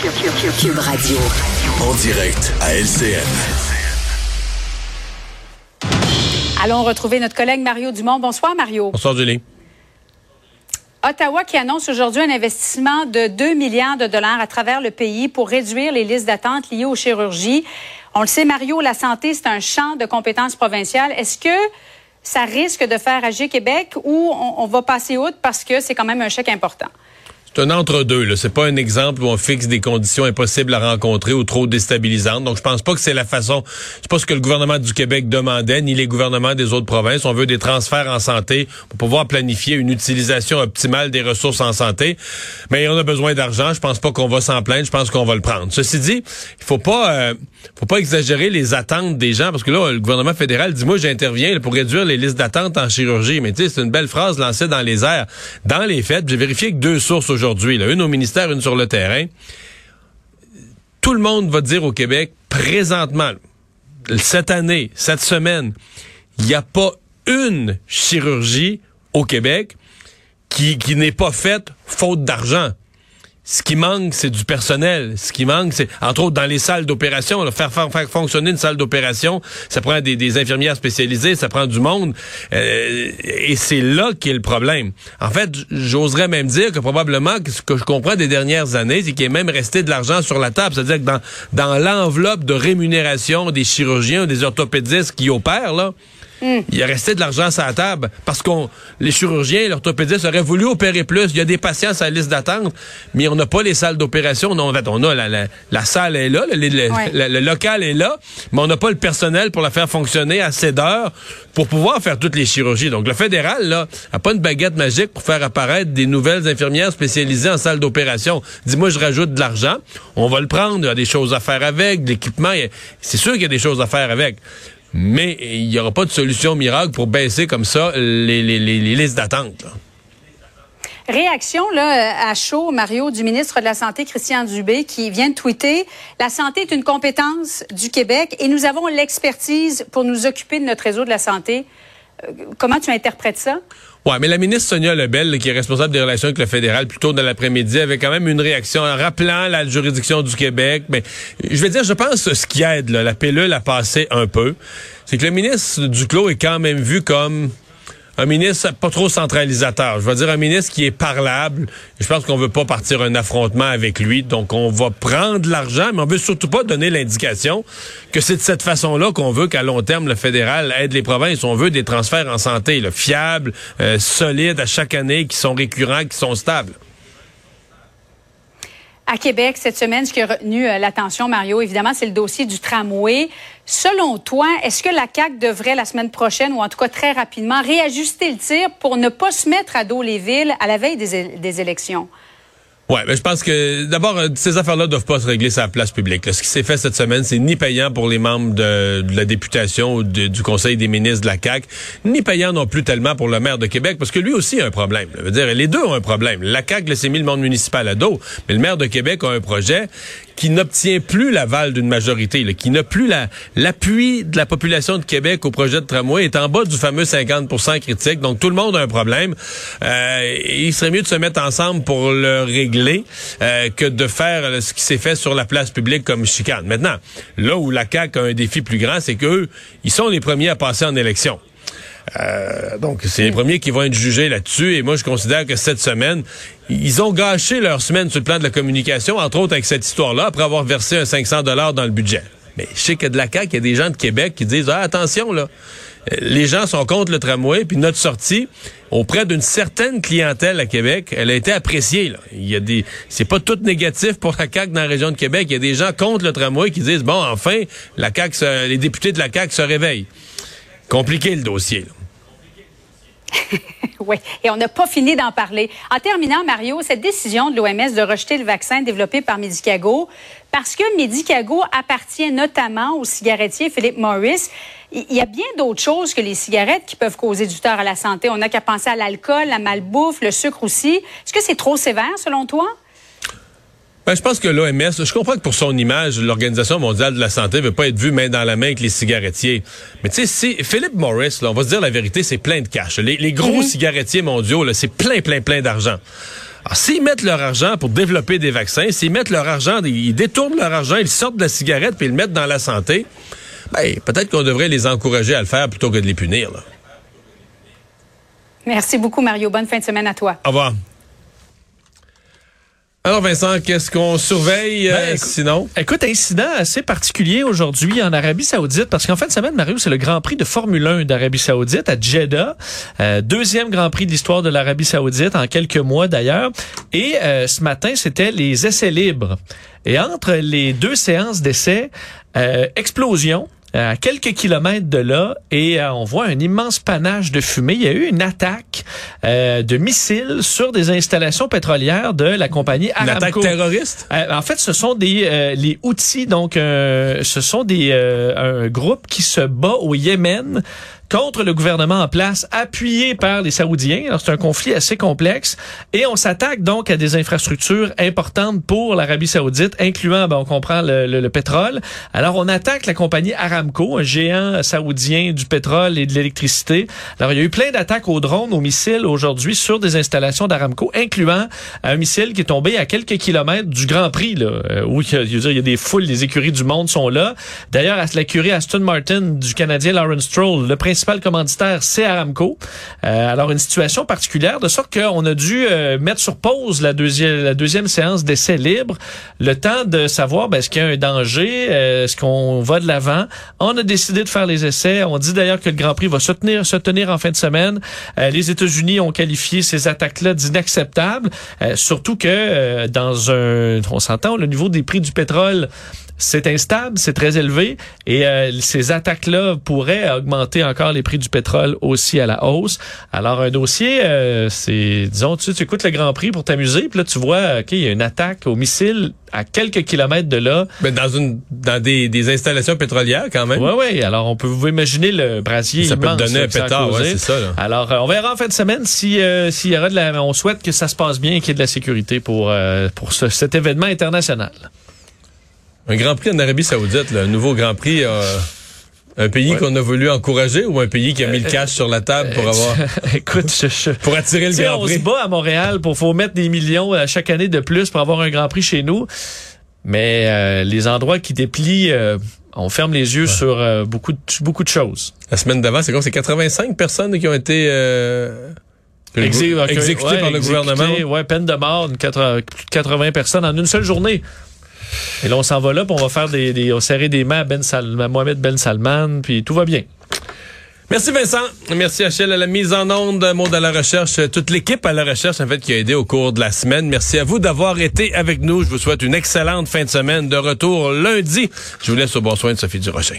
Cube Radio. En direct à LCN. Allons retrouver notre collègue Mario Dumont. Bonsoir, Mario. Bonsoir, Julie. Ottawa qui annonce aujourd'hui un investissement de 2 milliards de dollars à travers le pays pour réduire les listes d'attente liées aux chirurgies. On le sait, Mario, la santé, c'est un champ de compétences provinciales. Est-ce que ça risque de faire agir Québec ou on, on va passer outre parce que c'est quand même un chèque important? C'est un entre-deux. C'est pas un exemple où on fixe des conditions impossibles à rencontrer ou trop déstabilisantes. Donc, je pense pas que c'est la façon. C'est pas ce que le gouvernement du Québec demandait, ni les gouvernements des autres provinces. On veut des transferts en santé pour pouvoir planifier une utilisation optimale des ressources en santé. Mais on a besoin d'argent. Je pense pas qu'on va s'en plaindre. Je pense qu'on va le prendre. Ceci dit, il faut pas, euh, faut pas exagérer les attentes des gens parce que là, le gouvernement fédéral dit moi j'interviens pour réduire les listes d'attente en chirurgie. Mais tu sais, c'est une belle phrase lancée dans les airs. Dans les faits, j'ai vérifié que deux sources aujourd'hui une au ministère, une sur le terrain. Tout le monde va dire au Québec, présentement, cette année, cette semaine, il n'y a pas une chirurgie au Québec qui, qui n'est pas faite faute d'argent. Ce qui manque, c'est du personnel. Ce qui manque, c'est, entre autres, dans les salles d'opération, faire, fonctionner une salle d'opération, ça prend des, des, infirmières spécialisées, ça prend du monde. Euh, et c'est là qu'est le problème. En fait, j'oserais même dire que probablement, ce que je comprends des dernières années, c'est qu'il est même resté de l'argent sur la table. C'est-à-dire que dans, dans l'enveloppe de rémunération des chirurgiens, des orthopédistes qui opèrent, là, Hmm. Il a resté de l'argent sur la table parce qu'on les chirurgiens, l'orthopédiste auraient voulu opérer plus. Il y a des patients sur la liste d'attente, mais on n'a pas les salles d'opération. En fait, on a la, la, salle est là, le, local est là, mais on n'a pas le personnel pour la faire fonctionner assez d'heures pour pouvoir faire toutes les chirurgies. Donc le fédéral là a pas une baguette magique pour faire apparaître des nouvelles infirmières spécialisées en salle d'opération. Dis-moi, je rajoute de l'argent, on va le prendre. Il y a des choses à faire avec, de l'équipement. C'est sûr qu'il y a des choses à faire avec mais il n'y aura pas de solution miracle pour baisser comme ça les, listes d'attente. Réaction là, à chaud, Mario, du ministre de la Santé, Christian Dubé, qui vient de tweeter La santé est une compétence du Québec et nous avons l'expertise pour nous occuper de notre réseau de la santé. Comment tu interprètes ça? Ouais, mais la ministre Sonia Lebel, qui est responsable des relations avec le fédéral plus tôt dans l'après-midi, avait quand même une réaction en rappelant la juridiction du Québec. Mais je vais dire, je pense ce qui aide, la pilule a passé un peu, c'est que le ministre Duclos est quand même vu comme un ministre pas trop centralisateur. Je veux dire un ministre qui est parlable. Je pense qu'on veut pas partir un affrontement avec lui. Donc, on va prendre l'argent, mais on veut surtout pas donner l'indication que c'est de cette façon-là qu'on veut qu'à long terme, le fédéral aide les provinces. On veut des transferts en santé là, fiables, euh, solides à chaque année, qui sont récurrents, qui sont stables. À Québec, cette semaine, ce qui a retenu euh, l'attention, Mario, évidemment, c'est le dossier du tramway. Selon toi, est-ce que la CAQ devrait, la semaine prochaine, ou en tout cas très rapidement, réajuster le tir pour ne pas se mettre à dos les villes à la veille des élections? Ouais, mais je pense que d'abord euh, ces affaires-là doivent pas se régler sur la place publique. Ce qui s'est fait cette semaine, c'est ni payant pour les membres de, la députation ou du Conseil des ministres de la CAC, ni payant non plus tellement pour le maire de Québec, parce que lui aussi a un problème. Je veux dire, les deux ont un problème. La CAC s'est mis le monde municipal à dos, mais le maire de Québec a un projet qui n'obtient plus l'aval d'une majorité, là, qui n'a plus l'appui de la population de Québec au projet de tramway, est en bas du fameux 50% critique. Donc tout le monde a un problème. Euh, il serait mieux de se mettre ensemble pour le régler euh, que de faire ce qui s'est fait sur la place publique comme chicane. Maintenant, là où la CAQ a un défi plus grand, c'est qu'eux, ils sont les premiers à passer en élection. Euh, donc, c'est les premiers qui vont être jugés là-dessus. Et moi, je considère que cette semaine, ils ont gâché leur semaine sur le plan de la communication, entre autres avec cette histoire-là, après avoir versé un 500 dollars dans le budget. Mais je sais que de la CAQ, il y a des gens de Québec qui disent ah, attention, là, euh, les gens sont contre le tramway, puis notre sortie auprès d'une certaine clientèle à Québec, elle a été appréciée. Là. Il y a des, c'est pas tout négatif pour la CAQ dans la région de Québec. Il y a des gens contre le tramway qui disent bon, enfin, la CAQ, les députés de la CAQ se réveillent. Compliqué le dossier. Là. oui, et on n'a pas fini d'en parler. En terminant, Mario, cette décision de l'OMS de rejeter le vaccin développé par Medicago, parce que Medicago appartient notamment au cigarettier Philip Morris, il y a bien d'autres choses que les cigarettes qui peuvent causer du tort à la santé. On n'a qu'à penser à l'alcool, la malbouffe, le sucre aussi. Est-ce que c'est trop sévère selon toi? Ben, je pense que l'OMS, je comprends que pour son image, l'Organisation mondiale de la santé veut pas être vue main dans la main avec les cigarettiers. Mais tu sais, si Philip Morris, là, on va se dire la vérité, c'est plein de cash. Les, gros mhm. cigarettiers mondiaux, c'est plein, plein, plein d'argent. Alors, s'ils mettent leur argent pour développer des vaccins, s'ils mettent leur argent, ils détournent leur argent, ils sortent de la cigarette puis ils le mettent dans la santé, ben, peut-être qu'on devrait les encourager à le faire plutôt que de les punir. Merci beaucoup, Mario. Bonne fin de semaine à toi. Au revoir. Alors Vincent, qu'est-ce qu'on surveille euh, ben, sinon? Écoute, incident assez particulier aujourd'hui en Arabie Saoudite parce qu'en fin de semaine, Mario, c'est le Grand Prix de Formule 1 d'Arabie Saoudite à Jeddah. Euh, deuxième Grand Prix de l'histoire de l'Arabie Saoudite en quelques mois d'ailleurs. Et euh, ce matin, c'était les essais libres. Et entre les deux séances d'essais, explosion à quelques kilomètres de là et euh, on voit un immense panache de fumée. Il y a eu une attaque euh, de missiles sur des installations pétrolières de la compagnie Aramco. Une attaque terroriste? Euh, En fait, ce sont des les outils donc ce sont des un groupe qui se bat au Yémen contre le gouvernement en place, appuyé par les Saoudiens. Alors, c'est un conflit assez complexe. Et on s'attaque donc à des infrastructures importantes pour l'Arabie Saoudite, incluant, ben, on comprend, le, le, pétrole. Alors, on attaque la compagnie Aramco, un géant saoudien du pétrole et de l'électricité. Alors, il y a eu plein d'attaques aux drones, aux missiles aujourd'hui sur des installations d'Aramco, incluant un missile qui est tombé à quelques kilomètres du Grand Prix, là, euh, où il y, a, il y a des foules, les écuries du monde sont là. D'ailleurs, à l'écurie Aston Martin du Canadien Lawrence Stroll, le principal principal commanditaire, c'est Aramco. Euh, alors, une situation particulière, de sorte qu'on a dû euh, mettre sur pause la deuxième, la deuxième séance d'essai libre, le temps de savoir ben, est-ce qu'il y a un danger, euh, est-ce qu'on va de l'avant. On a décidé de faire les essais. On dit d'ailleurs que le Grand Prix va se tenir, se tenir en fin de semaine. les États-Unis ont qualifié ces attaques-là d'inacceptables, surtout que dans un, on s'entend, le niveau des prix du pétrole c'est instable, c'est très élevé et euh, ces attaques-là pourraient augmenter encore les prix du pétrole aussi à la hausse. Alors un dossier, euh, c'est disons tu, tu écoutes le Grand Prix pour t'amuser, puis là tu vois ok il y a une attaque au missile à quelques kilomètres de là. Mais dans une dans des, des installations pétrolières quand même. Oui, oui. Alors on peut vous imaginer le brasier ça peut donner un pétard, ouais, c'est ça. Alors euh, on verra en fin de semaine si s'il y aura de la. On souhaite que ça se passe bien, qu'il y ait de la sécurité pour pour cet événement international. Un Grand Prix en Arabie Saoudite, un nouveau Grand Prix. Euh, un pays qu'on a voulu encourager ou un pays qui a mis le cash sur la table pour avoir. Écoute, je, pour attirer le Grand Prix. On se bat à Montréal pour faut mettre des millions à chaque année de plus pour avoir un Grand Prix chez nous. Mais euh, les endroits qui déplient, euh, on ferme les yeux sur beaucoup de, beaucoup de choses. La semaine d'avant, c'est quoi? C'est 85 personnes qui ont été exécutées par le gouvernement? Ouais, peine de mort, plus de 80 personnes en une seule journée. Et là, on s'en va là, puis on va faire des, on serrer des mains à, ben Mohamed Ben Salman, puis tout va bien. Merci Vincent. Merci Achille à la mise en onde, monde à la recherche, toute l'équipe à la recherche en fait qui a aidé au cours de la semaine. Merci à vous d'avoir été avec nous. Je vous souhaite une excellente fin de semaine de retour lundi. Je vous laisse au bon soin de Sophie Durocher.